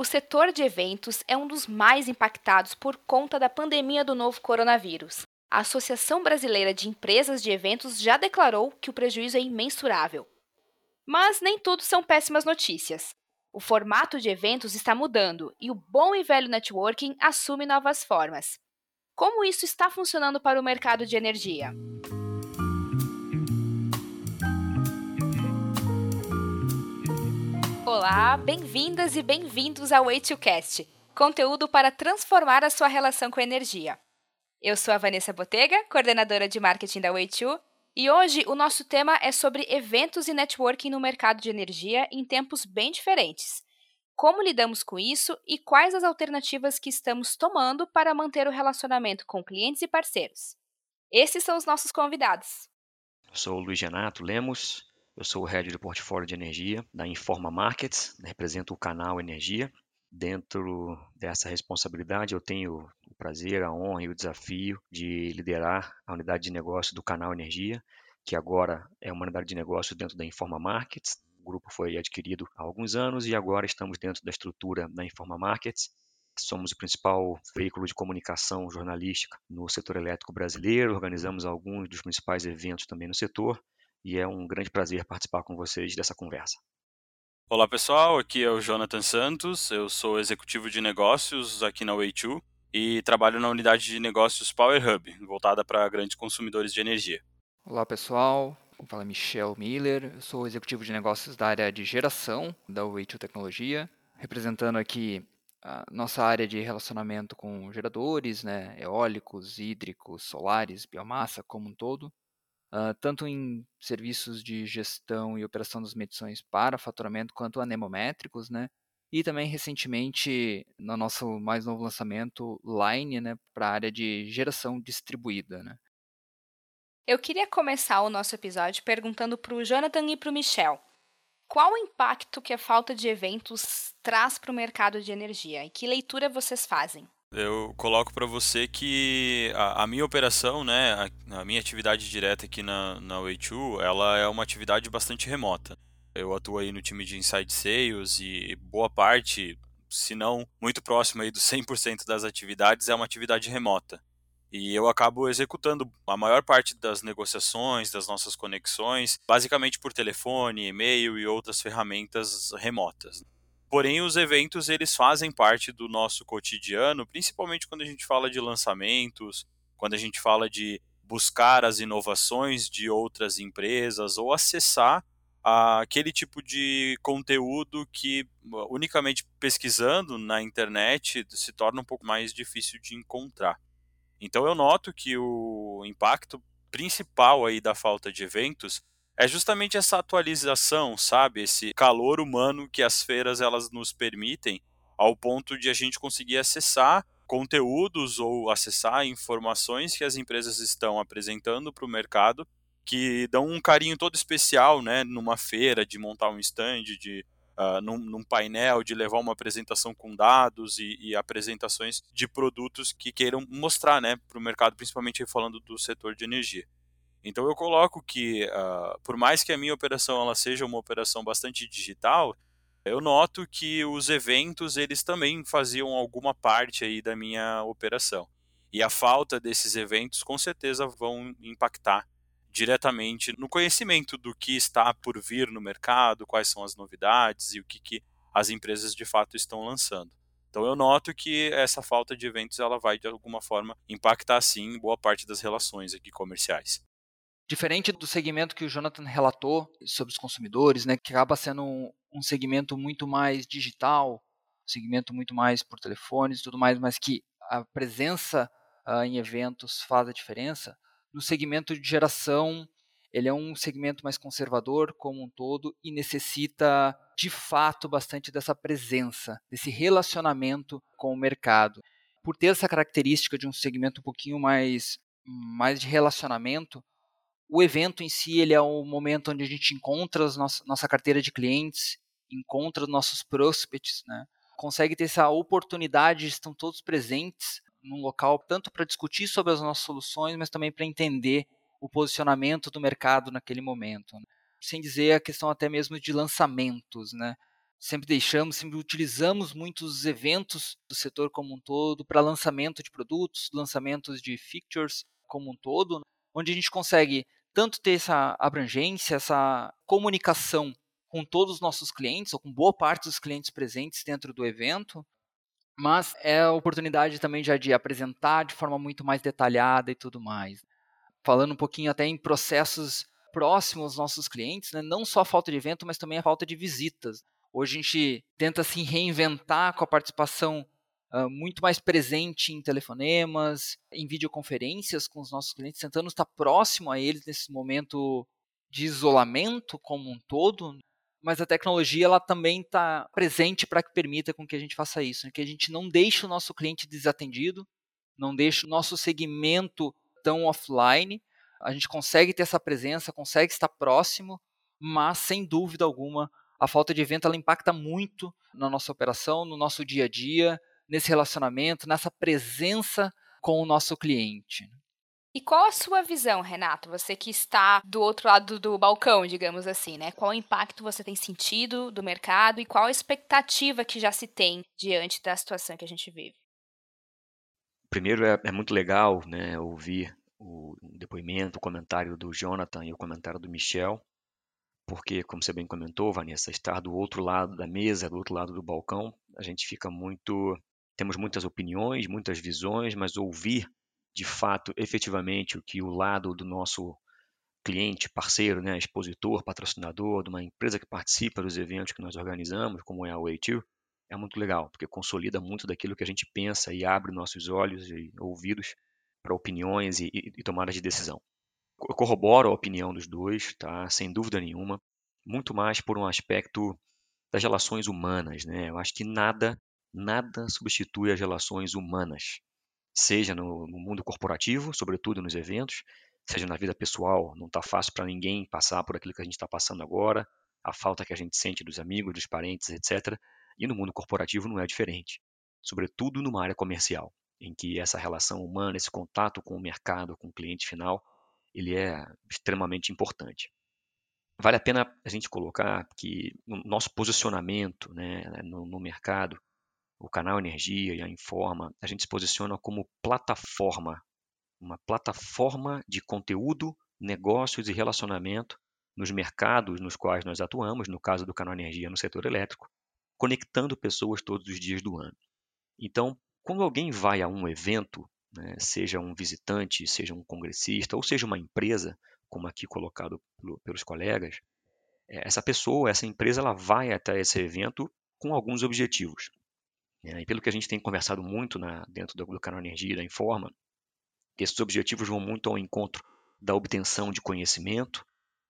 O setor de eventos é um dos mais impactados por conta da pandemia do novo coronavírus. A Associação Brasileira de Empresas de Eventos já declarou que o prejuízo é imensurável. Mas nem tudo são péssimas notícias. O formato de eventos está mudando e o bom e velho networking assume novas formas. Como isso está funcionando para o mercado de energia? Olá, bem-vindas e bem-vindos ao Way2Cast, conteúdo para transformar a sua relação com a energia. Eu sou a Vanessa Botega, coordenadora de marketing da Way2, e hoje o nosso tema é sobre eventos e networking no mercado de energia em tempos bem diferentes. Como lidamos com isso e quais as alternativas que estamos tomando para manter o relacionamento com clientes e parceiros? Esses são os nossos convidados. Sou o Luiz Renato Lemos, eu sou o head de portfólio de energia da Informa Markets, represento o canal Energia. Dentro dessa responsabilidade, eu tenho o prazer, a honra e o desafio de liderar a unidade de negócio do canal Energia, que agora é uma unidade de negócio dentro da Informa Markets. O grupo foi adquirido há alguns anos e agora estamos dentro da estrutura da Informa Markets. Somos o principal veículo de comunicação jornalística no setor elétrico brasileiro, organizamos alguns dos principais eventos também no setor e é um grande prazer participar com vocês dessa conversa. Olá pessoal, aqui é o Jonathan Santos, eu sou executivo de negócios aqui na Way2 e trabalho na unidade de negócios Power Hub, voltada para grandes consumidores de energia. Olá pessoal, fala Michel Miller, eu sou executivo de negócios da área de geração da Way2 Tecnologia, representando aqui a nossa área de relacionamento com geradores, né, eólicos, hídricos, solares, biomassa como um todo uh, tanto em serviços de gestão e operação das medições para faturamento quanto anemométricos, né? E também recentemente no nosso mais novo lançamento Line, né, para a área de geração distribuída, né? Eu queria começar o nosso episódio perguntando para o Jonathan e para o Michel. Qual o impacto que a falta de eventos traz para o mercado de energia e que leitura vocês fazem? Eu coloco para você que a, a, minha operação, né, a, a, minha atividade direta aqui na, na Way2, ela é uma atividade bastante remota. Eu atuo aí no time de Inside Sales e boa parte, se não muito próximo aí dos 100% das atividades, é uma atividade remota. E eu acabo executando a maior parte das negociações, das nossas conexões, basicamente por telefone, e-mail e outras ferramentas remotas. Porém, os eventos eles fazem parte do nosso cotidiano, principalmente quando a gente fala de lançamentos, quando a gente fala de buscar as inovações de outras empresas ou acessar aquele tipo de conteúdo que unicamente pesquisando na internet se torna um pouco mais difícil de encontrar. Então eu noto que o impacto principal aí da falta de eventos é justamente essa atualização, sabe? Esse calor humano que as feiras elas nos permitem, ao ponto de a gente conseguir acessar conteúdos ou acessar informações que as empresas estão apresentando para o mercado que dão um carinho todo especial, né, numa feira, de montar um stand, de uh, num, num, painel, de levar uma apresentação com dados e, e apresentações de produtos que queiram mostrar, né, para o mercado, principalmente falando do setor de energia. Então eu coloco que, uh, por mais que a minha operação ela seja uma operação bastante digital, eu noto que os eventos eles também faziam alguma parte aí da minha operação. E a falta desses eventos com certeza vão impactar diretamente no conhecimento do que está por vir no mercado, quais são as novidades e o que, que as empresas de fato estão lançando. Então eu noto que essa falta de eventos ela vai de alguma forma impactar sim boa parte das relações aqui comerciais. Diferente do segmento que o Jonathan relatou sobre os consumidores, né, que acaba sendo um, um segmento muito mais digital, um segmento muito mais por telefones e tudo mais, mas que a presença uh, em eventos faz a diferença. No segmento de geração, ele é um segmento mais conservador como um todo e necessita de fato bastante dessa presença, desse relacionamento com o mercado. Por ter essa característica de um segmento um pouquinho mais, mais de relacionamento, o evento em si ele é o momento onde a gente encontra a nossa, nossa carteira de clientes, encontra os nossos prospects, né? consegue ter essa oportunidade, estão todos presentes num local, tanto para discutir sobre as nossas soluções, mas também para entender o posicionamento do mercado naquele momento. Né? Sem dizer a questão até mesmo de lançamentos. Né? sempre deixamos, sempre utilizamos muitos eventos do setor como um todo para lançamento de produtos, lançamentos de features como um todo, onde a gente consegue tanto ter essa abrangência, essa comunicação com todos os nossos clientes, ou com boa parte dos clientes presentes dentro do evento, mas é a oportunidade também já de apresentar de forma muito mais detalhada e tudo mais. Falando um pouquinho até em processos próximos aos nossos clientes, né? não só a falta de evento, mas também a falta de visitas. Hoje a gente tenta se reinventar com a participação muito mais presente em telefonemas, em videoconferências com os nossos clientes, tentando estar próximo a eles nesse momento de isolamento como um todo, mas a tecnologia ela também está presente para que permita com que a gente faça isso, né? que a gente não deixe o nosso cliente desatendido, não deixe o nosso segmento tão offline, a gente consegue ter essa presença, consegue estar próximo, mas sem dúvida alguma a falta de evento ela impacta muito na nossa operação, no nosso dia a dia, nesse relacionamento, nessa presença com o nosso cliente. E qual a sua visão, Renato? Você que está do outro lado do balcão, digamos assim, né? Qual o impacto você tem sentido do mercado e qual a expectativa que já se tem diante da situação que a gente vive? Primeiro, é, é muito legal né, ouvir o depoimento, o comentário do Jonathan e o comentário do Michel, porque, como você bem comentou, Vanessa, estar do outro lado da mesa, do outro lado do balcão, a gente fica muito. Temos muitas opiniões, muitas visões, mas ouvir de fato, efetivamente, o que o lado do nosso cliente, parceiro, né, expositor, patrocinador, de uma empresa que participa dos eventos que nós organizamos, como é a Way2, é muito legal, porque consolida muito daquilo que a gente pensa e abre nossos olhos e ouvidos para opiniões e, e, e tomadas de decisão. Eu corroboro a opinião dos dois, tá? sem dúvida nenhuma, muito mais por um aspecto das relações humanas. Né? Eu acho que nada, nada substitui as relações humanas seja no, no mundo corporativo, sobretudo nos eventos, seja na vida pessoal. Não está fácil para ninguém passar por aquilo que a gente está passando agora, a falta que a gente sente dos amigos, dos parentes, etc. E no mundo corporativo não é diferente, sobretudo numa área comercial, em que essa relação humana, esse contato com o mercado, com o cliente final, ele é extremamente importante. Vale a pena a gente colocar que o nosso posicionamento né, no, no mercado o canal Energia e a Informa, a gente se posiciona como plataforma, uma plataforma de conteúdo, negócios e relacionamento nos mercados nos quais nós atuamos, no caso do canal Energia no setor elétrico, conectando pessoas todos os dias do ano. Então, quando alguém vai a um evento, né, seja um visitante, seja um congressista, ou seja uma empresa, como aqui colocado pelos colegas, é, essa pessoa, essa empresa, ela vai até esse evento com alguns objetivos. É, e pelo que a gente tem conversado muito na, dentro do, do canal Energia da Informa, esses objetivos vão muito ao encontro da obtenção de conhecimento,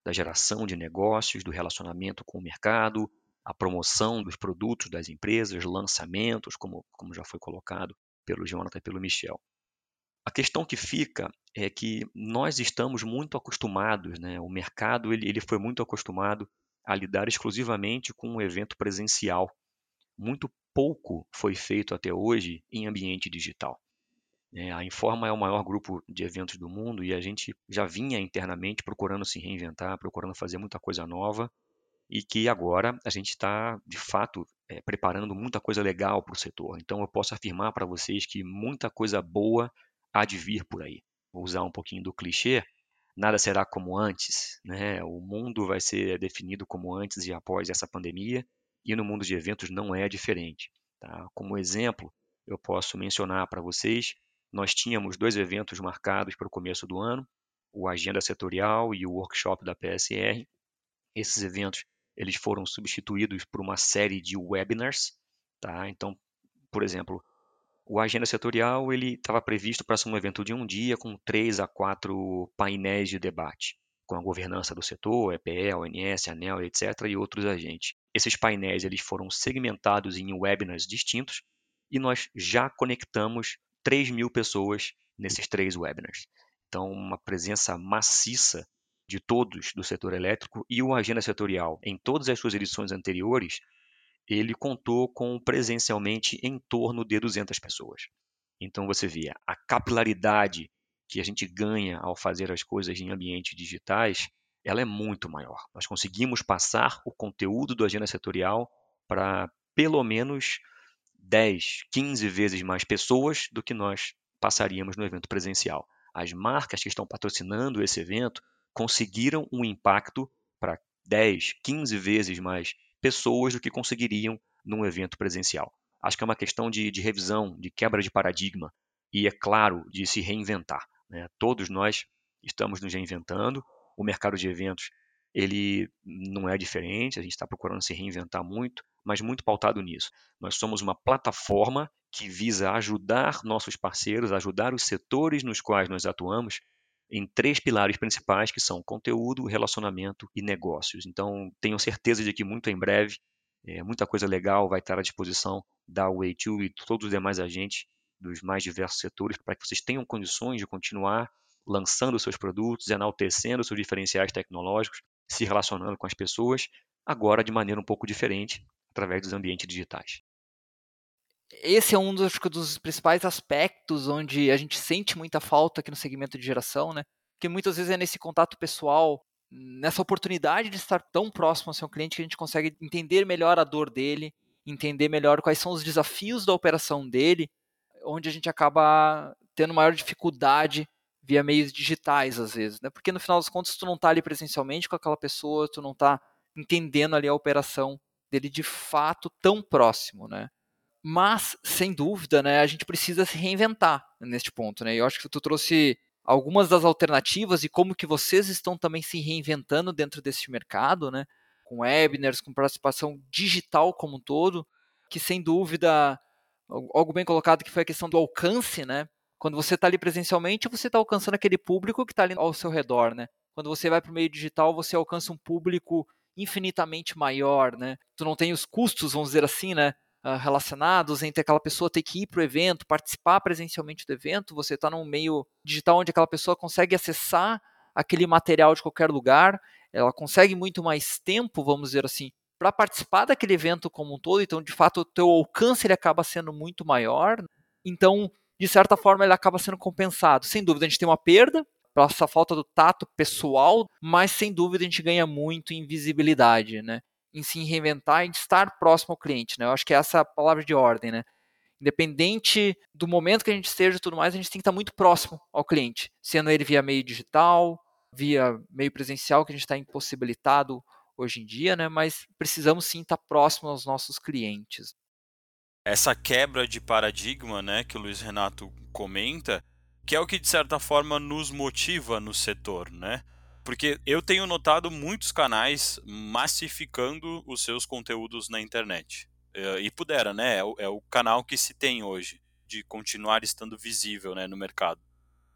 da geração de negócios, do relacionamento com o mercado, a promoção dos produtos das empresas, lançamentos, como, como já foi colocado pelo Jonathan e pelo Michel. A questão que fica é que nós estamos muito acostumados, né? o mercado ele, ele foi muito acostumado a lidar exclusivamente com um evento presencial. Muito pouco foi feito até hoje em ambiente digital. É, a Informa é o maior grupo de eventos do mundo e a gente já vinha internamente procurando se reinventar, procurando fazer muita coisa nova e que agora a gente está, de fato, é, preparando muita coisa legal para o setor. Então eu posso afirmar para vocês que muita coisa boa há de vir por aí. Vou usar um pouquinho do clichê, nada será como antes, né? O mundo vai ser definido como antes e após essa pandemia e no mundo de eventos não é diferente. Tá? Como exemplo, eu posso mencionar para vocês, nós tínhamos dois eventos marcados para o começo do ano, o Agenda Setorial e o Workshop da PSR. Esses eventos eles foram substituídos por uma série de webinars. Tá? Então, por exemplo, o Agenda Setorial ele estava previsto para ser um evento de um dia com três a quatro painéis de debate com a governança do setor, EPE, ONS, ANEL, etc., e outros agentes. Esses painéis eles foram segmentados em webinars distintos e nós já conectamos 3 mil pessoas nesses três webinars. Então, uma presença maciça de todos do setor elétrico e o Agenda Setorial, em todas as suas edições anteriores, ele contou com presencialmente em torno de 200 pessoas. Então, você vê a capilaridade que a gente ganha ao fazer as coisas em ambientes digitais, ela é muito maior. Nós conseguimos passar o conteúdo do agenda setorial para pelo menos 10, 15 vezes mais pessoas do que nós passaríamos no evento presencial. As marcas que estão patrocinando esse evento conseguiram um impacto para 10, 15 vezes mais pessoas do que conseguiriam num evento presencial. Acho que é uma questão de, de revisão, de quebra de paradigma e, é claro, de se reinventar. Né? Todos nós estamos nos reinventando. O mercado de eventos ele não é diferente, a gente está procurando se reinventar muito, mas muito pautado nisso. Nós somos uma plataforma que visa ajudar nossos parceiros, ajudar os setores nos quais nós atuamos em três pilares principais que são conteúdo, relacionamento e negócios. Então, tenho certeza de que muito em breve, é, muita coisa legal vai estar à disposição da Way2 e todos os demais agentes dos mais diversos setores para que vocês tenham condições de continuar lançando seus produtos, enaltecendo seus diferenciais tecnológicos, se relacionando com as pessoas, agora de maneira um pouco diferente, através dos ambientes digitais esse é um dos, dos, principais aspectos onde a gente sente muita falta aqui no segmento de geração, né? Porque muitas vezes é nesse contato pessoal, nessa oportunidade de estar tão próximo ao seu cliente que a gente consegue entender melhor a dor dele, entender melhor quais são os desafios da operação dele, onde a gente acaba tendo maior dificuldade via meios digitais às vezes, né? Porque no final das contas tu não está ali presencialmente com aquela pessoa, tu não está entendendo ali a operação dele de fato tão próximo, né? Mas, sem dúvida, né, a gente precisa se reinventar neste ponto. Né? Eu acho que tu trouxe algumas das alternativas e como que vocês estão também se reinventando dentro desse mercado, né? com webinars, com participação digital como um todo, que sem dúvida, algo bem colocado que foi a questão do alcance, né? Quando você está ali presencialmente, você está alcançando aquele público que está ali ao seu redor, né? Quando você vai para o meio digital, você alcança um público infinitamente maior, né? Tu não tem os custos, vamos dizer assim, né? uh, relacionados entre aquela pessoa ter que ir para o evento, participar presencialmente do evento, você está num meio digital onde aquela pessoa consegue acessar aquele material de qualquer lugar, ela consegue muito mais tempo, vamos dizer assim, para participar daquele evento como um todo, então de fato o teu alcance ele acaba sendo muito maior, então de certa forma ele acaba sendo compensado. Sem dúvida a gente tem uma perda pela falta do tato pessoal, mas sem dúvida a gente ganha muito em visibilidade, né? em se reinventar e estar próximo ao cliente, né? Eu acho que essa é a palavra de ordem, né? Independente do momento que a gente esteja e tudo mais, a gente tem que estar muito próximo ao cliente, sendo ele via meio digital, via meio presencial, que a gente está impossibilitado hoje em dia, né? Mas precisamos sim estar próximo aos nossos clientes. Essa quebra de paradigma, né, que o Luiz Renato comenta, que é o que de certa forma nos motiva no setor, né? Porque eu tenho notado muitos canais massificando os seus conteúdos na internet. Eh, e pudera, né? É o, é o canal que se tem hoje, de continuar estando visível né, no mercado.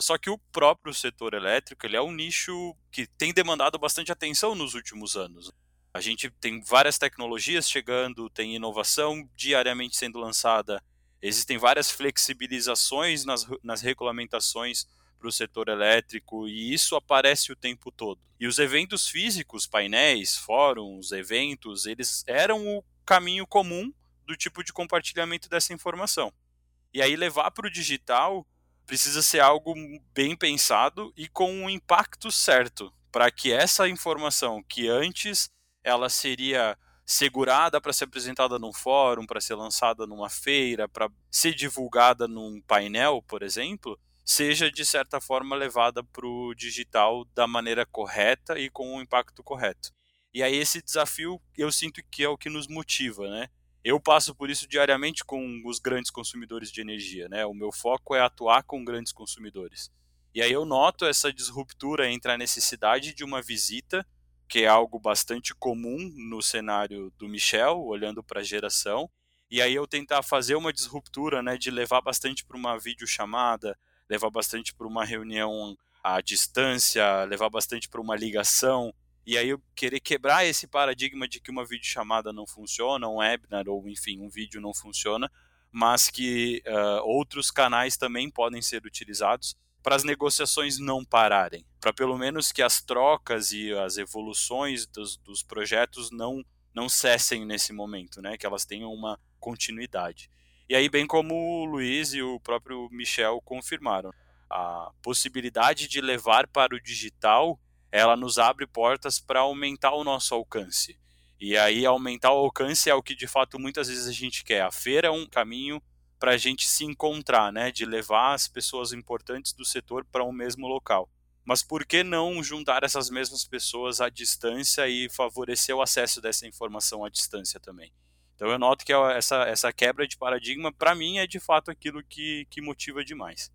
Só que o próprio setor elétrico ele é um nicho que tem demandado bastante atenção nos últimos anos. A gente tem várias tecnologias chegando, tem inovação diariamente sendo lançada, existem várias flexibilizações nas, nas regulamentações para o setor elétrico e isso aparece o tempo todo. E os eventos físicos, painéis, fóruns, eventos, eles eram o caminho comum do tipo de compartilhamento dessa informação. E aí levar para o digital precisa ser algo bem pensado e com um impacto certo, para que essa informação que antes ela seria segurada para ser apresentada num fórum, para ser lançada numa feira, para ser divulgada num painel, por exemplo, seja de certa forma levada para o digital da maneira correta e com o impacto correto. E aí esse desafio eu sinto que é o que nos motiva, né? Eu passo por isso diariamente com os grandes consumidores de energia, né? O meu foco é atuar com grandes consumidores. E aí eu noto essa disruptura entre a necessidade de uma visita, que é algo bastante comum no cenário do Michel, olhando para a geração, e aí eu tentar fazer uma disruptura, né, de levar bastante para uma videochamada, levar bastante para uma reunião à distância, levar bastante para uma ligação. E aí eu querer quebrar esse paradigma de que uma videochamada não funciona, um webinar ou enfim, um vídeo não funciona, mas que uh, outros canais também podem ser utilizados para as negociações não pararem, para pelo menos que as trocas e as evoluções dos, dos projetos não não cessem nesse momento, né? Que elas tenham uma continuidade. E aí, bem como o Luiz e o próprio Michel confirmaram, a possibilidade de levar para o digital, ela nos abre portas para aumentar o nosso alcance. E aí aumentar o alcance é o que de fato muitas vezes a gente quer. A feira é um caminho para a gente se encontrar, né, de levar as pessoas importantes do setor para um mesmo local. Mas por que não juntar essas mesmas pessoas à distância e favorecer o acesso dessa informação à distância também? Então eu noto que essa, essa quebra de paradigma, para mim, é de fato aquilo que, que motiva demais.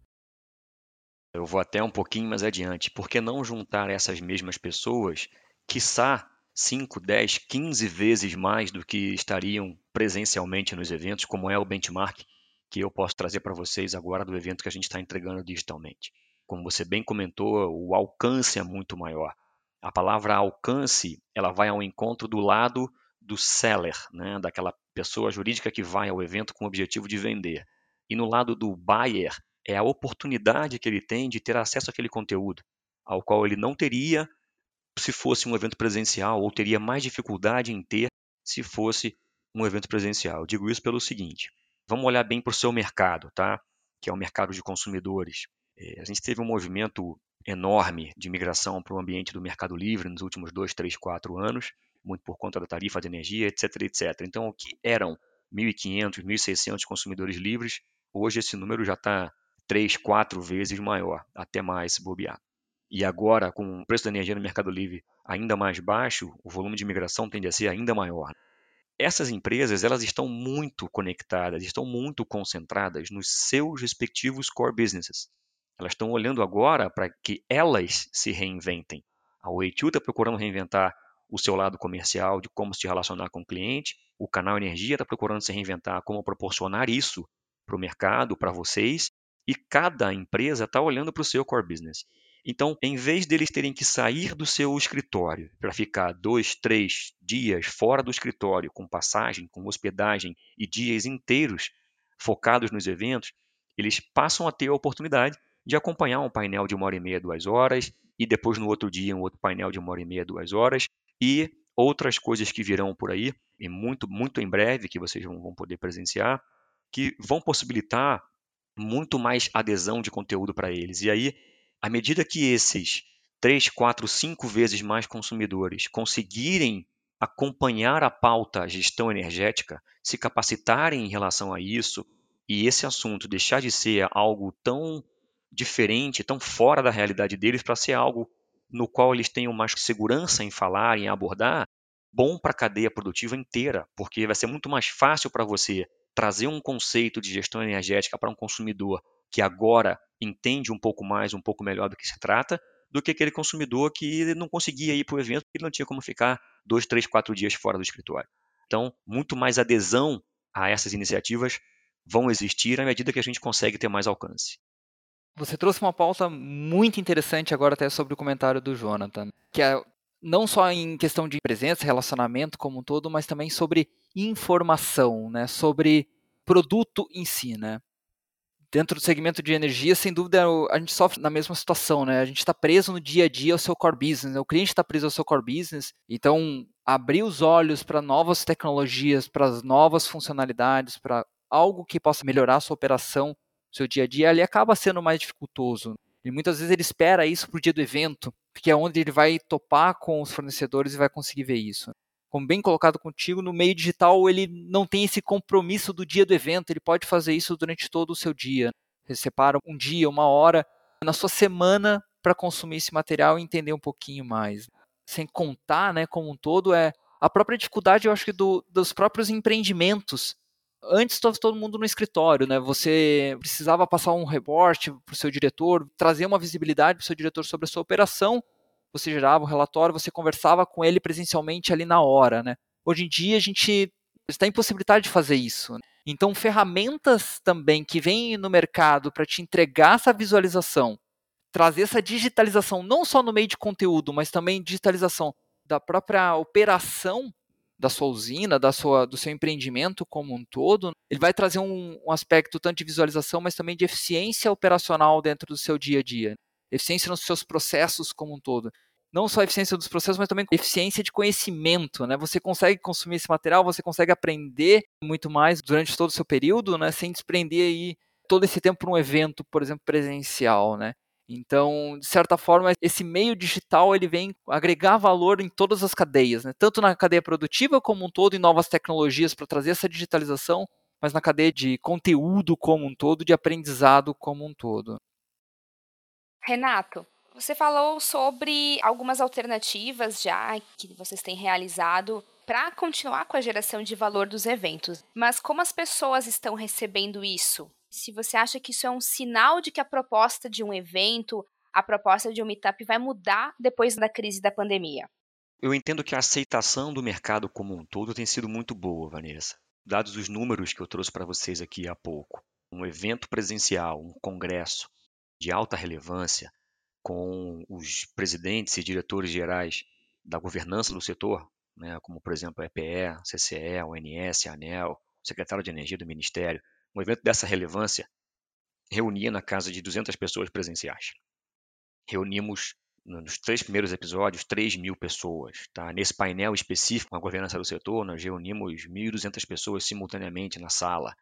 Eu vou até um pouquinho mais adiante. Por que não juntar essas mesmas pessoas, quiçá 5, 10, 15 vezes mais do que estariam presencialmente nos eventos, como é o benchmark que eu posso trazer para vocês agora do evento que a gente está entregando digitalmente. Como você bem comentou, o alcance é muito maior. A palavra alcance, ela vai ao encontro do lado do seller, né, daquela pessoa jurídica que vai ao evento com o objetivo de vender. E no lado do buyer, é a oportunidade que ele tem de ter acesso àquele conteúdo, ao qual ele não teria se fosse um evento presencial ou teria mais dificuldade em ter se fosse um evento presencial. Eu digo isso pelo seguinte: vamos olhar bem para o seu mercado, tá? Que é o mercado de consumidores. É, a gente teve um movimento enorme de migração para o ambiente do Mercado Livre nos últimos dois, três, quatro anos, muito por conta da tarifa de energia, etc, etc. Então, o que eram 1.500, 1.600 consumidores livres, hoje esse número já está três, quatro vezes maior, até mais se bobear. E agora, com o preço da energia no Mercado Livre ainda mais baixo, o volume de migração tende a ser ainda maior. Essas empresas elas estão muito conectadas, estão muito concentradas nos seus respectivos core businesses. Elas estão olhando agora para que elas se reinventem. A Way2 está procurando reinventar o seu lado comercial, de como se relacionar com o cliente. O canal Energia está procurando se reinventar, como proporcionar isso para o mercado, para vocês. E cada empresa está olhando para o seu core business. Então, em vez deles terem que sair do seu escritório para ficar dois, três dias fora do escritório, com passagem, com hospedagem e dias inteiros focados nos eventos, eles passam a ter a oportunidade de acompanhar um painel de uma hora e meia, duas horas, e depois no outro dia um outro painel de uma hora e meia, duas horas, e outras coisas que virão por aí, e muito, muito em breve, que vocês vão poder presenciar, que vão possibilitar muito mais adesão de conteúdo para eles. E aí à medida que esses 3, 4, 5 vezes mais consumidores conseguirem acompanhar a pauta gestão energética, se capacitarem em relação a isso, e esse assunto deixar de ser algo tão diferente, tão fora da realidade deles, para ser algo no qual eles tenham mais segurança em falar, em abordar, bom para a cadeia produtiva inteira, porque vai ser muito mais fácil para você trazer um conceito de gestão energética para um consumidor que agora entende um pouco mais, um pouco melhor do que se trata, do que aquele consumidor que não conseguia ir para o evento porque não tinha como ficar dois, três, quatro dias fora do escritório. Então, muito mais adesão a essas iniciativas vão existir à medida que a gente consegue ter mais alcance. Você trouxe uma pauta muito interessante agora até sobre o comentário do Jonathan, que é não só em questão de presença, relacionamento como um todo, mas também sobre informação, né, sobre produto em si, né dentro do segmento de energia, sem dúvida, a gente sofre na mesma situação, né? A gente está preso no dia a dia ao seu core business, né? o cliente está preso ao seu core business, então abrir os olhos para novas tecnologias, para novas funcionalidades, para algo que possa melhorar a sua operação, seu dia a dia, ali acaba sendo mais dificultoso. E muitas vezes ele espera isso para o dia do evento, que é onde ele vai topar com os fornecedores e vai conseguir ver isso como bem colocado contigo, no meio digital ele não tem esse compromisso do dia do evento, ele pode fazer isso durante todo o seu dia. Você separa um dia, uma hora na sua semana para consumir esse material e entender um pouquinho mais. Sem contar, né, como um todo, é a própria dificuldade, eu acho que do, dos próprios empreendimentos. Antes estava todo mundo no escritório, né? Você precisava passar um reporte para o seu diretor, trazer uma visibilidade para o seu diretor sobre a sua operação você gerava o relatório, você conversava com ele presencialmente ali na hora, né? Hoje em dia a gente está impossibilitado de fazer isso. Né? Então, ferramentas também que vêm no mercado para te entregar essa visualização, trazer essa digitalização não só no meio de conteúdo, mas também digitalização da própria operação da sua usina, da sua, do seu empreendimento como um todo, ele vai trazer um, um aspecto tanto de visualização, mas também de eficiência operacional dentro do seu dia a dia eficiência nos seus processos como um todo. Não só eficiência dos processos, mas também eficiência de conhecimento, né? Você consegue consumir esse material, você consegue aprender muito mais durante todo o seu período, né? Sem desprender aí todo esse tempo para um evento, por exemplo, presencial, né? Então, de certa forma, esse meio digital ele vem agregar valor em todas as cadeias, né? tanto na cadeia produtiva como um todo, em novas tecnologias para trazer essa digitalização, mas na cadeia de conteúdo como um todo, de aprendizado como um todo. Renato, você falou sobre algumas alternativas já que vocês têm realizado para continuar com a geração de valor dos eventos. Mas como as pessoas estão recebendo isso? Se você acha que isso é um sinal de que a proposta de um evento, a proposta de um meetup vai mudar depois da crise da pandemia? Eu entendo que a aceitação do mercado como um todo tem sido muito boa, Vanessa. Dados os números que eu trouxe para vocês aqui há pouco, um evento presencial, um congresso de alta relevância, com os presidentes e diretores gerais da governança do setor, né, como por exemplo a EPE, CCE, ONS, ANEL, secretário de Energia do Ministério, um evento dessa relevância reunia na casa de 200 pessoas presenciais. Reunimos nos três primeiros episódios 3 mil pessoas. Tá? Nesse painel específico, a governança do setor, nós reunimos 1.200 pessoas simultaneamente na sala.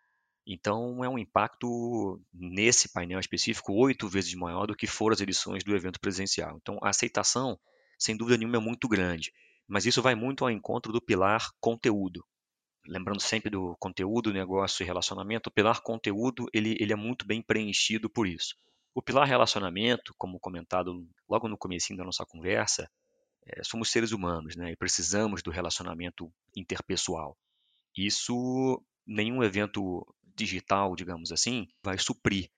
Então, é um impacto nesse painel específico oito vezes maior do que foram as edições do evento presencial. Então, a aceitação, sem dúvida nenhuma, é muito grande. Mas isso vai muito ao encontro do pilar conteúdo. Lembrando sempre do conteúdo, negócio e relacionamento, o pilar conteúdo ele, ele é muito bem preenchido por isso. O pilar relacionamento, como comentado logo no começo da nossa conversa, é, somos seres humanos né, e precisamos do relacionamento interpessoal. Isso nenhum evento digital, digamos assim, vai suprir.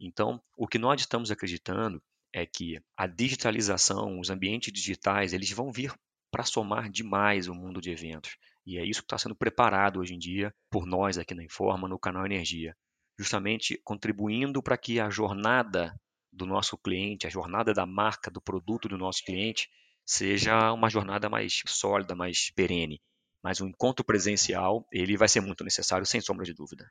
Então, o que nós estamos acreditando é que a digitalização, os ambientes digitais, eles vão vir para somar demais o mundo de eventos. E é isso que está sendo preparado hoje em dia por nós aqui na Informa, no canal Energia. Justamente contribuindo para que a jornada do nosso cliente, a jornada da marca, do produto do nosso cliente, seja uma jornada mais sólida, mais perene. Mas o encontro presencial, ele vai ser muito necessário, sem sombra de dúvida.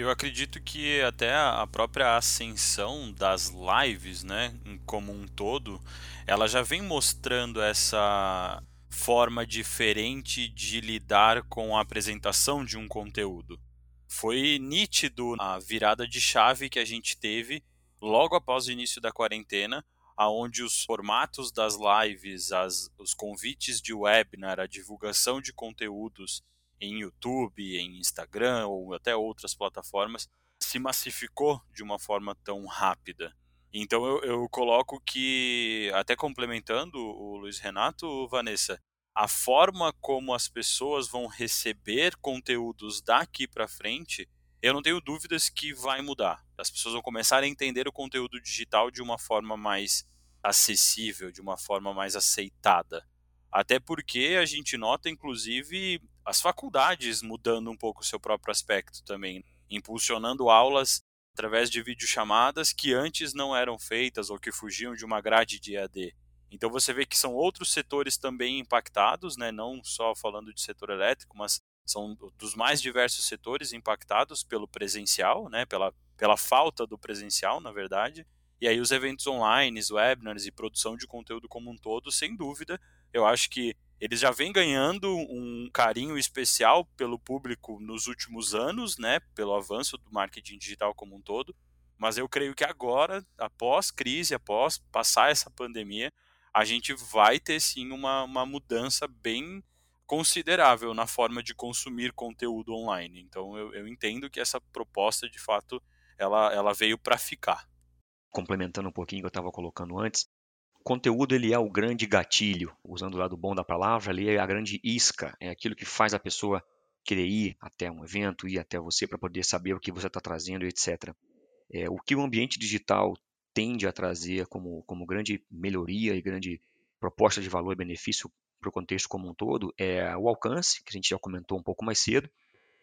Eu acredito que até a própria ascensão das lives, né, como um todo, ela já vem mostrando essa forma diferente de lidar com a apresentação de um conteúdo. Foi nítido a virada de chave que a gente teve logo após o início da quarentena, aonde os formatos das lives, as, os convites de webinar, a divulgação de conteúdos em YouTube, em Instagram ou até outras plataformas, se massificou de uma forma tão rápida. Então eu, eu coloco que, até complementando o Luiz Renato, Vanessa, a forma como as pessoas vão receber conteúdos daqui para frente, eu não tenho dúvidas que vai mudar. As pessoas vão começar a entender o conteúdo digital de uma forma mais acessível, de uma forma mais aceitada. Até porque a gente nota, inclusive, as faculdades mudando um pouco o seu próprio aspecto também, impulsionando aulas através de videochamadas que antes não eram feitas ou que fugiam de uma grade de EAD. Então você vê que são outros setores também impactados, né? não só falando de setor elétrico, mas são dos mais diversos setores impactados pelo presencial, né? pela, pela falta do presencial, na verdade. E aí os eventos online, webinars e produção de conteúdo como um todo, sem dúvida, eu acho que eles já vêm ganhando um carinho especial pelo público nos últimos anos, né, pelo avanço do marketing digital como um todo. Mas eu creio que agora, após crise, após passar essa pandemia, a gente vai ter sim uma, uma mudança bem considerável na forma de consumir conteúdo online. Então eu, eu entendo que essa proposta, de fato, ela, ela veio para ficar. Complementando um pouquinho o que eu estava colocando antes, conteúdo ele é o grande gatilho, usando o lado bom da palavra, ali é a grande isca, é aquilo que faz a pessoa querer ir até um evento, ir até você para poder saber o que você está trazendo, etc. É, o que o ambiente digital tende a trazer como, como grande melhoria e grande proposta de valor e benefício para o contexto como um todo é o alcance, que a gente já comentou um pouco mais cedo,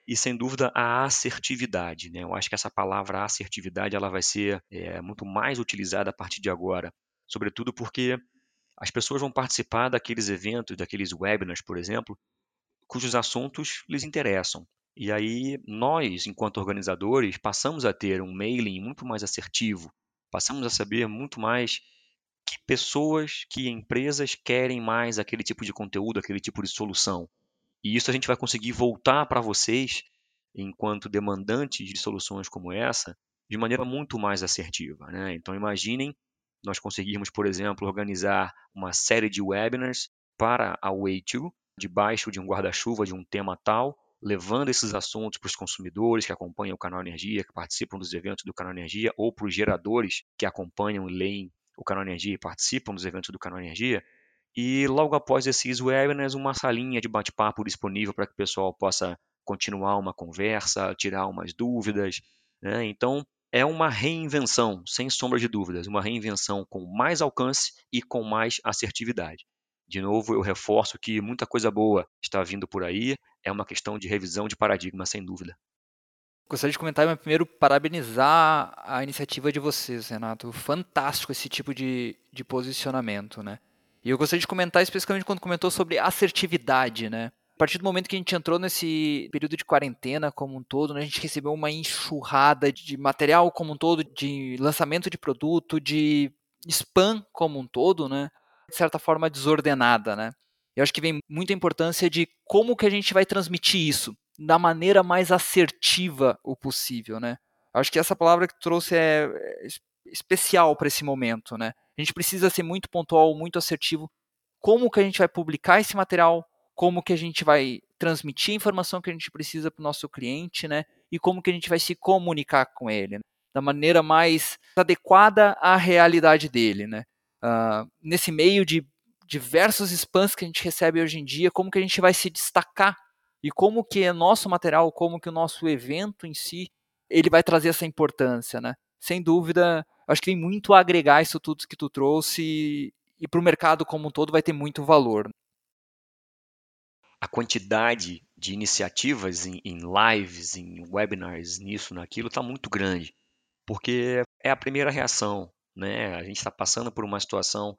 e sem dúvida a assertividade. Né? Eu acho que essa palavra assertividade ela vai ser é, muito mais utilizada a partir de agora sobretudo porque as pessoas vão participar daqueles eventos, daqueles webinars, por exemplo, cujos assuntos lhes interessam. E aí nós, enquanto organizadores, passamos a ter um mailing muito mais assertivo, passamos a saber muito mais que pessoas, que empresas querem mais aquele tipo de conteúdo, aquele tipo de solução. E isso a gente vai conseguir voltar para vocês, enquanto demandantes de soluções como essa, de maneira muito mais assertiva. Né? Então imaginem nós conseguirmos, por exemplo, organizar uma série de webinars para a Way2, debaixo de um guarda-chuva de um tema tal, levando esses assuntos para os consumidores que acompanham o canal Energia, que participam dos eventos do canal Energia, ou para os geradores que acompanham e leem o canal Energia e participam dos eventos do canal Energia. E logo após esses webinars, uma salinha de bate-papo disponível para que o pessoal possa continuar uma conversa, tirar umas dúvidas. Né? Então, é uma reinvenção, sem sombra de dúvidas, uma reinvenção com mais alcance e com mais assertividade. De novo, eu reforço que muita coisa boa está vindo por aí, é uma questão de revisão de paradigma, sem dúvida. Gostaria de comentar, mas primeiro parabenizar a iniciativa de vocês, Renato. Fantástico esse tipo de, de posicionamento, né? E eu gostaria de comentar especificamente quando comentou sobre assertividade, né? A partir do momento que a gente entrou nesse período de quarentena como um todo, né, a gente recebeu uma enxurrada de material como um todo, de lançamento de produto, de spam como um todo, né? De certa forma desordenada, né? Eu acho que vem muita importância de como que a gente vai transmitir isso da maneira mais assertiva o possível, né? Eu acho que essa palavra que trouxe é, é especial para esse momento, né? A gente precisa ser muito pontual, muito assertivo. Como que a gente vai publicar esse material? Como que a gente vai transmitir a informação que a gente precisa para o nosso cliente, né? E como que a gente vai se comunicar com ele, né? da maneira mais adequada à realidade dele, né? Uh, nesse meio de diversos spams que a gente recebe hoje em dia, como que a gente vai se destacar e como que é nosso material, como que o nosso evento em si, ele vai trazer essa importância, né? Sem dúvida, acho que tem muito a agregar isso tudo que tu trouxe e para o mercado como um todo vai ter muito valor. A quantidade de iniciativas em, em lives, em webinars, nisso, naquilo, está muito grande, porque é a primeira reação, né? A gente está passando por uma situação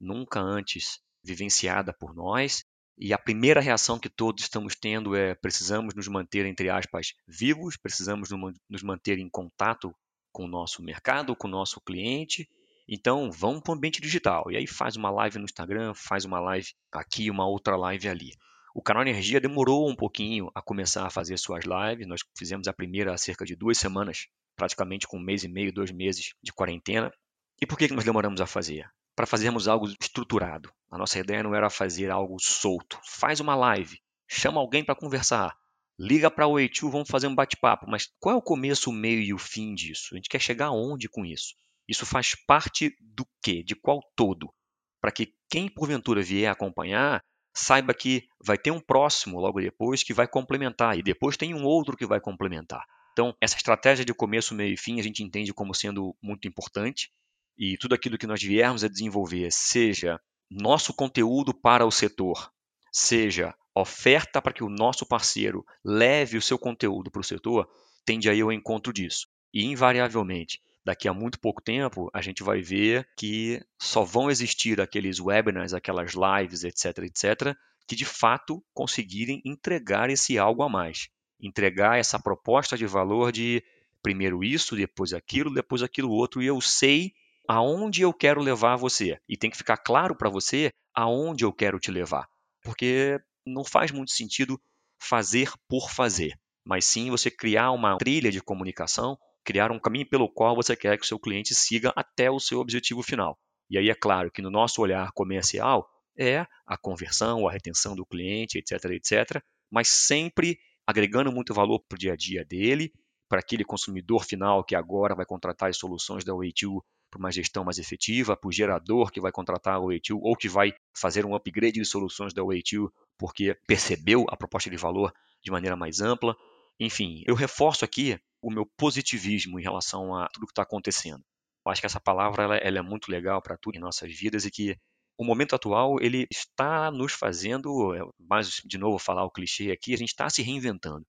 nunca antes vivenciada por nós e a primeira reação que todos estamos tendo é precisamos nos manter, entre aspas, vivos, precisamos nos manter em contato com o nosso mercado, com o nosso cliente. Então, vamos para o ambiente digital. E aí faz uma live no Instagram, faz uma live aqui, uma outra live ali. O canal Energia demorou um pouquinho a começar a fazer suas lives. Nós fizemos a primeira há cerca de duas semanas, praticamente com um mês e meio, dois meses de quarentena. E por que nós demoramos a fazer? para fazermos algo estruturado. A nossa ideia não era fazer algo solto. Faz uma live, chama alguém para conversar, liga para o A2, vamos fazer um bate-papo. Mas qual é o começo, o meio e o fim disso? A gente quer chegar aonde com isso? Isso faz parte do quê? De qual todo? Para que quem porventura vier acompanhar saiba que vai ter um próximo logo depois que vai complementar e depois tem um outro que vai complementar. Então, essa estratégia de começo, meio e fim a gente entende como sendo muito importante e tudo aquilo que nós viermos a desenvolver, seja nosso conteúdo para o setor, seja oferta para que o nosso parceiro leve o seu conteúdo para o setor, tende aí ao encontro disso. E invariavelmente, daqui a muito pouco tempo, a gente vai ver que só vão existir aqueles webinars, aquelas lives, etc, etc, que de fato conseguirem entregar esse algo a mais. Entregar essa proposta de valor de primeiro isso, depois aquilo, depois aquilo outro, e eu sei aonde eu quero levar você. E tem que ficar claro para você aonde eu quero te levar. Porque não faz muito sentido fazer por fazer, mas sim você criar uma trilha de comunicação, criar um caminho pelo qual você quer que o seu cliente siga até o seu objetivo final. E aí é claro que no nosso olhar comercial é a conversão, a retenção do cliente, etc, etc, mas sempre agregando muito valor para o dia a dia dele, para aquele consumidor final que agora vai contratar as soluções da Way2 para uma gestão mais efetiva, para o gerador que vai contratar a Way2 ou que vai fazer um upgrade de soluções da Way2 porque percebeu a proposta de valor de maneira mais ampla. Enfim, eu reforço aqui o meu positivismo em relação a tudo que está acontecendo. Eu acho que essa palavra ela, ela é muito legal para tudo em nossas vidas e que o momento atual ele está nos fazendo, é, mais de novo falar o clichê aqui, a gente está se reinventando.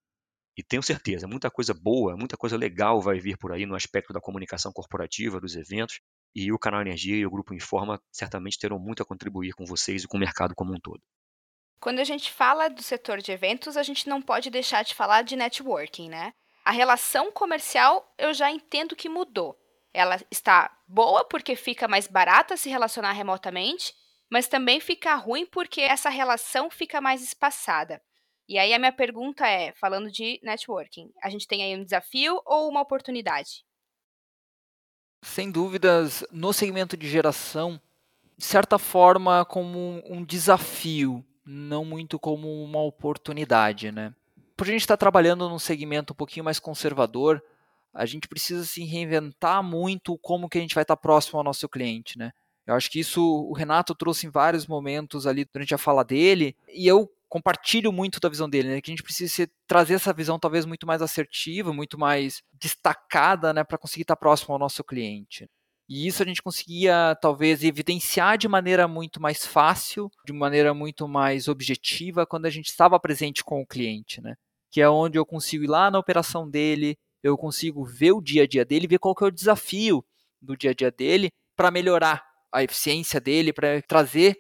E tenho certeza, muita coisa boa, muita coisa legal vai vir por aí no aspecto da comunicação corporativa, dos eventos, e o canal Energia e o Grupo Informa certamente terão muito a contribuir com vocês e com o mercado como um todo. Quando a gente fala do setor de eventos, a gente não pode deixar de falar de networking, né? A relação comercial eu já entendo que mudou. Ela está boa porque fica mais barata se relacionar remotamente, mas também fica ruim porque essa relação fica mais espaçada. E aí a minha pergunta é, falando de networking, a gente tem aí um desafio ou uma oportunidade? Sem dúvidas, no segmento de geração, de certa forma como um desafio, não muito como uma oportunidade, né? Por a gente estar trabalhando num segmento um pouquinho mais conservador, a gente precisa se reinventar muito como que a gente vai estar próximo ao nosso cliente, né? Eu acho que isso o Renato trouxe em vários momentos ali durante a fala dele, e eu compartilho muito da visão dele, né? Que a gente precisa trazer essa visão talvez muito mais assertiva, muito mais destacada, né, para conseguir estar próximo ao nosso cliente. E isso a gente conseguia talvez evidenciar de maneira muito mais fácil, de maneira muito mais objetiva quando a gente estava presente com o cliente, né? Que é onde eu consigo ir lá na operação dele, eu consigo ver o dia a dia dele, ver qual que é o desafio do dia a dia dele para melhorar a eficiência dele, para trazer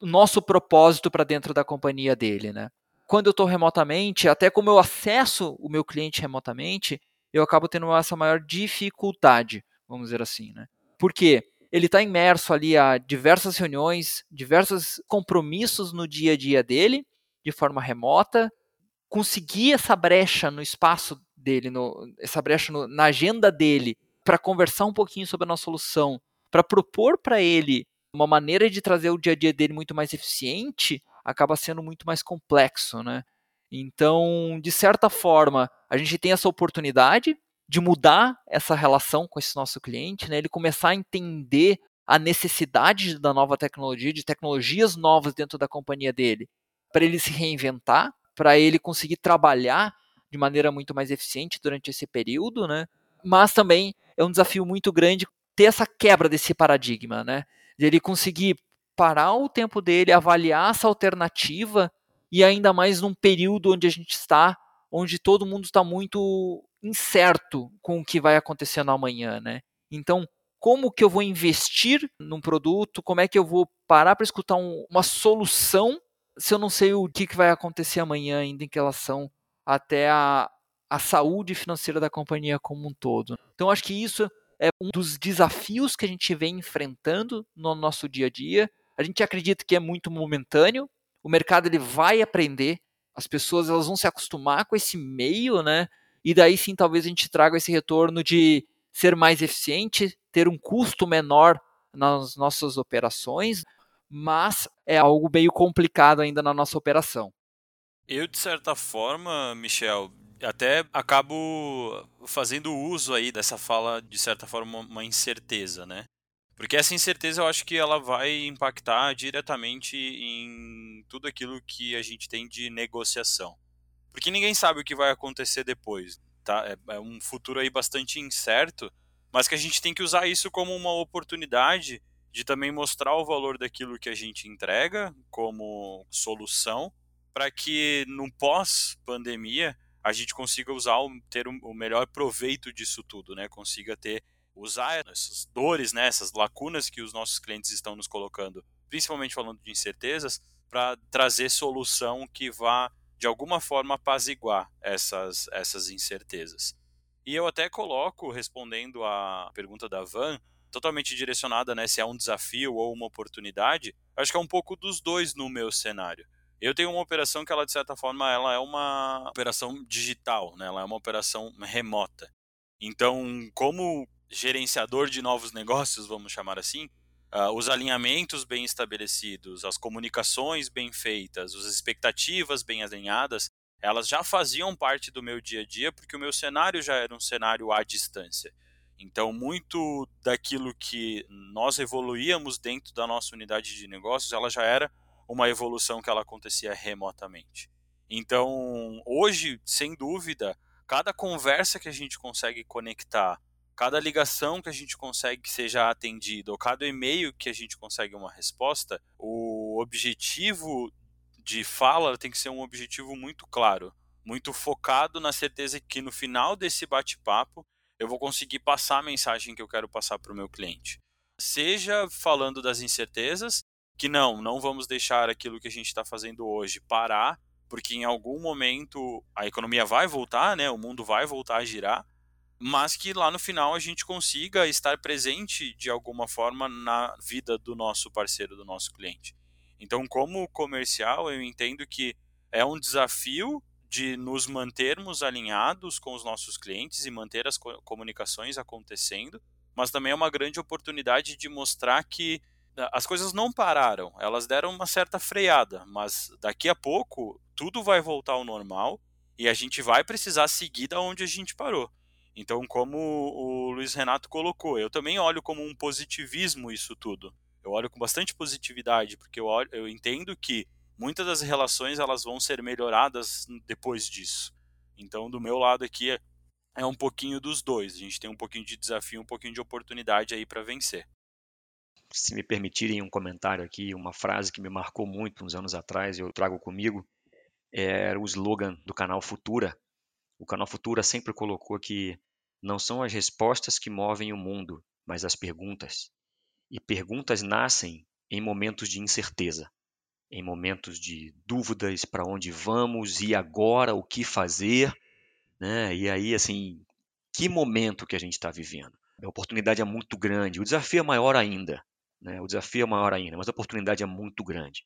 o nosso propósito para dentro da companhia dele, né? Quando eu estou remotamente, até como eu acesso o meu cliente remotamente, eu acabo tendo essa maior dificuldade, vamos dizer assim, né? Porque ele está imerso ali a diversas reuniões, diversos compromissos no dia a dia dele, de forma remota, conseguir essa brecha no espaço dele, no, essa brecha no, na agenda dele, para conversar um pouquinho sobre a nossa solução, para propor para ele uma maneira de trazer o dia a dia dele muito mais eficiente, acaba sendo muito mais complexo, né? Então, de certa forma, a gente tem essa oportunidade de mudar essa relação com esse nosso cliente, né? Ele começar a entender a necessidade da nova tecnologia, de tecnologias novas dentro da companhia dele, para ele se reinventar, para ele conseguir trabalhar de maneira muito mais eficiente durante esse período, né? Mas também é um desafio muito grande ter essa quebra desse paradigma, né? De ele conseguir parar o tempo dele, avaliar essa alternativa e ainda mais num período onde a gente está, onde todo mundo está muito incerto com o que vai acontecer no amanhã, né? Então, como que eu vou investir num produto? Como é que eu vou parar para escutar um, uma solução se eu não sei o que, que vai acontecer amanhã ainda em relação até a, a saúde financeira da companhia como um todo? Então, acho que isso é um dos desafios que a gente vem enfrentando no nosso dia a dia. A gente acredita que é muito momentâneo. O mercado ele vai aprender, as pessoas elas vão se acostumar com esse meio, né? E daí sim talvez a gente traga esse retorno de ser mais eficiente, ter um custo menor nas nossas operações, mas é algo meio complicado ainda na nossa operação. Eu, de certa forma, Michel, até acabo fazendo uso aí dessa fala, de certa forma, uma incerteza, né? Porque essa incerteza eu acho que ela vai impactar diretamente em tudo aquilo que a gente tem de negociação. Porque ninguém sabe o que vai acontecer depois, tá? É, é um futuro aí bastante incerto, mas que a gente tem que usar isso como uma oportunidade de também mostrar o valor daquilo que a gente entrega como solução para que no pós-pandemia a gente consiga usar, ter o melhor proveito disso tudo, né? Consiga ter, usar essas dores, né? Essas lacunas que os nossos clientes estão nos colocando, principalmente falando de incertezas, para trazer solução que vá de alguma forma apaziguar essas, essas incertezas. E eu até coloco, respondendo à pergunta da Van, totalmente direcionada né, se é um desafio ou uma oportunidade, acho que é um pouco dos dois no meu cenário. Eu tenho uma operação que ela de certa forma ela é uma operação digital, né? Ela é uma operação remota. Então, como gerenciador de novos negócios, vamos chamar assim, uh, os alinhamentos bem estabelecidos, as comunicações bem feitas, as expectativas bem alinhadas, elas já faziam parte do meu dia a dia porque o meu cenário já era um cenário à distância. Então, muito daquilo que nós evoluíamos dentro da nossa unidade de negócios, ela já era uma evolução que ela acontecia remotamente. Então, hoje, sem dúvida, cada conversa que a gente consegue conectar, cada ligação que a gente consegue que seja atendida, ou cada e-mail que a gente consegue uma resposta, o objetivo de fala tem que ser um objetivo muito claro, muito focado na certeza que no final desse bate-papo eu vou conseguir passar a mensagem que eu quero passar para o meu cliente. Seja falando das incertezas, que não, não vamos deixar aquilo que a gente está fazendo hoje parar, porque em algum momento a economia vai voltar, né? O mundo vai voltar a girar, mas que lá no final a gente consiga estar presente de alguma forma na vida do nosso parceiro, do nosso cliente. Então, como comercial, eu entendo que é um desafio de nos mantermos alinhados com os nossos clientes e manter as comunicações acontecendo, mas também é uma grande oportunidade de mostrar que ah, as coisas não pararam, elas deram uma certa freada, mas daqui a pouco tudo vai voltar ao normal e a gente vai precisar seguir da onde a gente parou. Então, como o Luiz Renato colocou, eu também olho como um positivismo isso tudo. Eu olho com bastante positividade, porque eu, olho, eu entendo que muitas das relações elas vão ser melhoradas depois disso. Então, do meu lado aqui é, é um pouquinho dos dois. A gente tem um pouquinho de desafio, um pouquinho de oportunidade aí para vencer. Se me permitirem um comentário aqui, uma frase que me marcou muito uns anos atrás, eu trago comigo, era o slogan do canal Futura. O canal Futura sempre colocou que não são as respostas que movem o mundo, mas as perguntas. E perguntas nascem em momentos de incerteza, em momentos de dúvidas para onde vamos e agora o que fazer, né? E aí assim, que momento que a gente está vivendo? A oportunidade é muito grande, o desafio é maior ainda, né? O desafio é maior ainda, mas a oportunidade é muito grande.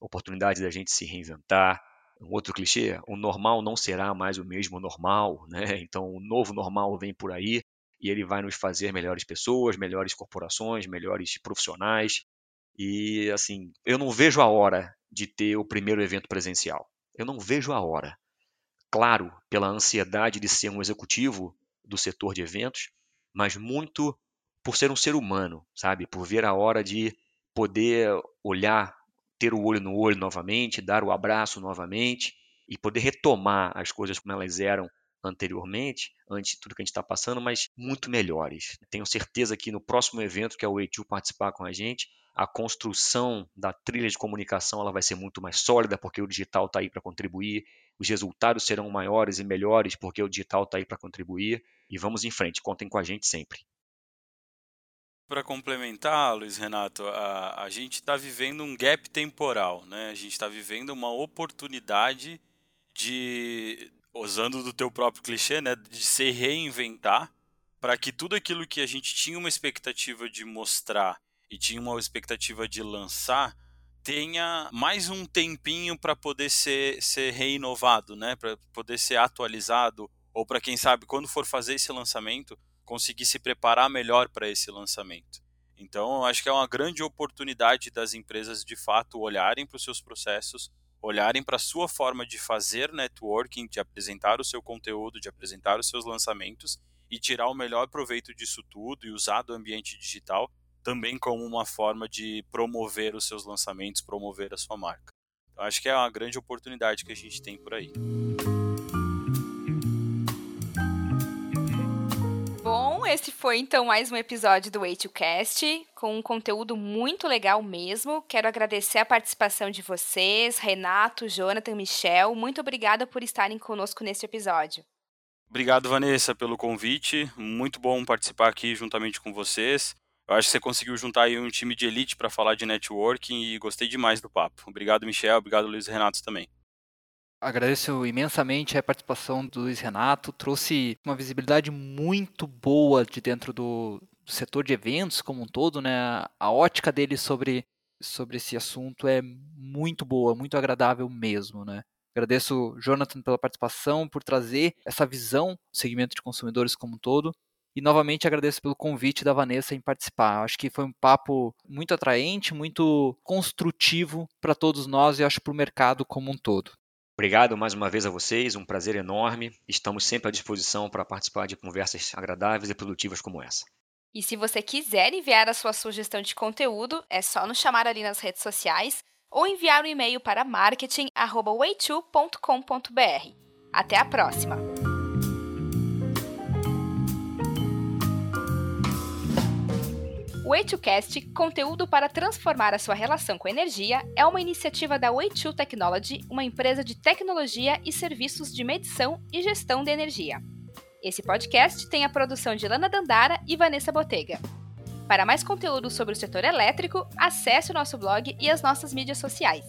A oportunidade da gente se reinventar, um outro clichê, o normal não será mais o mesmo normal, né? Então o novo normal vem por aí e ele vai nos fazer melhores pessoas, melhores corporações, melhores profissionais. E assim, eu não vejo a hora de ter o primeiro evento presencial. Eu não vejo a hora. Claro, pela ansiedade de ser um executivo do setor de eventos, mas muito por ser um ser humano, sabe? Por ver a hora de poder olhar ter o olho no olho novamente, dar o abraço novamente e poder retomar as coisas como elas eram anteriormente, antes de tudo que a gente está passando, mas muito melhores. Tenho certeza que no próximo evento que a Way2 participar com a gente, a construção da trilha de comunicação ela vai ser muito mais sólida, porque o digital está aí para contribuir, os resultados serão maiores e melhores, porque o digital está aí para contribuir, e vamos em frente, contem com a gente sempre. Para complementar, Luiz Renato, a, a gente está vivendo um gap temporal, né? A gente está vivendo uma oportunidade de, usando do teu próprio clichê, né, de se reinventar para que tudo aquilo que a gente tinha uma expectativa de mostrar e tinha uma expectativa de lançar tenha mais um tempinho para poder ser, ser reinovado, né, para poder ser atualizado ou para quem sabe quando for fazer esse lançamento conseguir se preparar melhor para esse lançamento. Então, acho que é uma grande oportunidade das empresas de fato olharem para os seus processos, olharem para a sua forma de fazer networking, de apresentar o seu conteúdo, de apresentar os seus lançamentos e tirar o melhor proveito disso tudo e usar do ambiente digital também como uma forma de promover os seus lançamentos, promover a sua marca. Eu acho que é uma grande oportunidade que a gente tem por aí. Esse foi então mais um episódio do Way2Cast, com um conteúdo muito legal mesmo. Quero agradecer a participação de vocês, Renato, Jonathan, Michel. Muito obrigada por estarem conosco neste episódio. Obrigado, Vanessa, pelo convite. Muito bom participar aqui juntamente com vocês. Eu acho que você conseguiu juntar aí um time de elite para falar de networking e gostei demais do papo. Obrigado, Michel. Obrigado, Luiz Renato também. Agradeço imensamente a participação do Luiz Renato, trouxe uma visibilidade muito boa de dentro do, setor de eventos como um todo, né? A ótica dele sobre, sobre esse assunto é muito boa, muito agradável mesmo, né? Agradeço Jonathan pela participação, por trazer essa visão do segmento de consumidores como um todo. E novamente agradeço pelo convite da Vanessa em participar. Acho que foi um papo muito atraente, muito construtivo para todos nós e acho para o mercado como um todo. Obrigado mais uma vez a vocês, um prazer enorme. Estamos sempre à disposição para participar de conversas agradáveis e produtivas como essa. E se você quiser enviar a sua sugestão de conteúdo, é só nos chamar ali nas redes sociais ou enviar um e-mail para marketing@way2.com.br. Até a próxima. O Way2Cast, conteúdo para transformar a sua relação com energia, é uma iniciativa da Way2 Technology, uma empresa de tecnologia e serviços de medição e gestão de energia. Esse podcast tem a produção de Lana Dandara e Vanessa Botega. Para mais conteúdo sobre o setor elétrico, acesse o nosso blog e as nossas mídias sociais.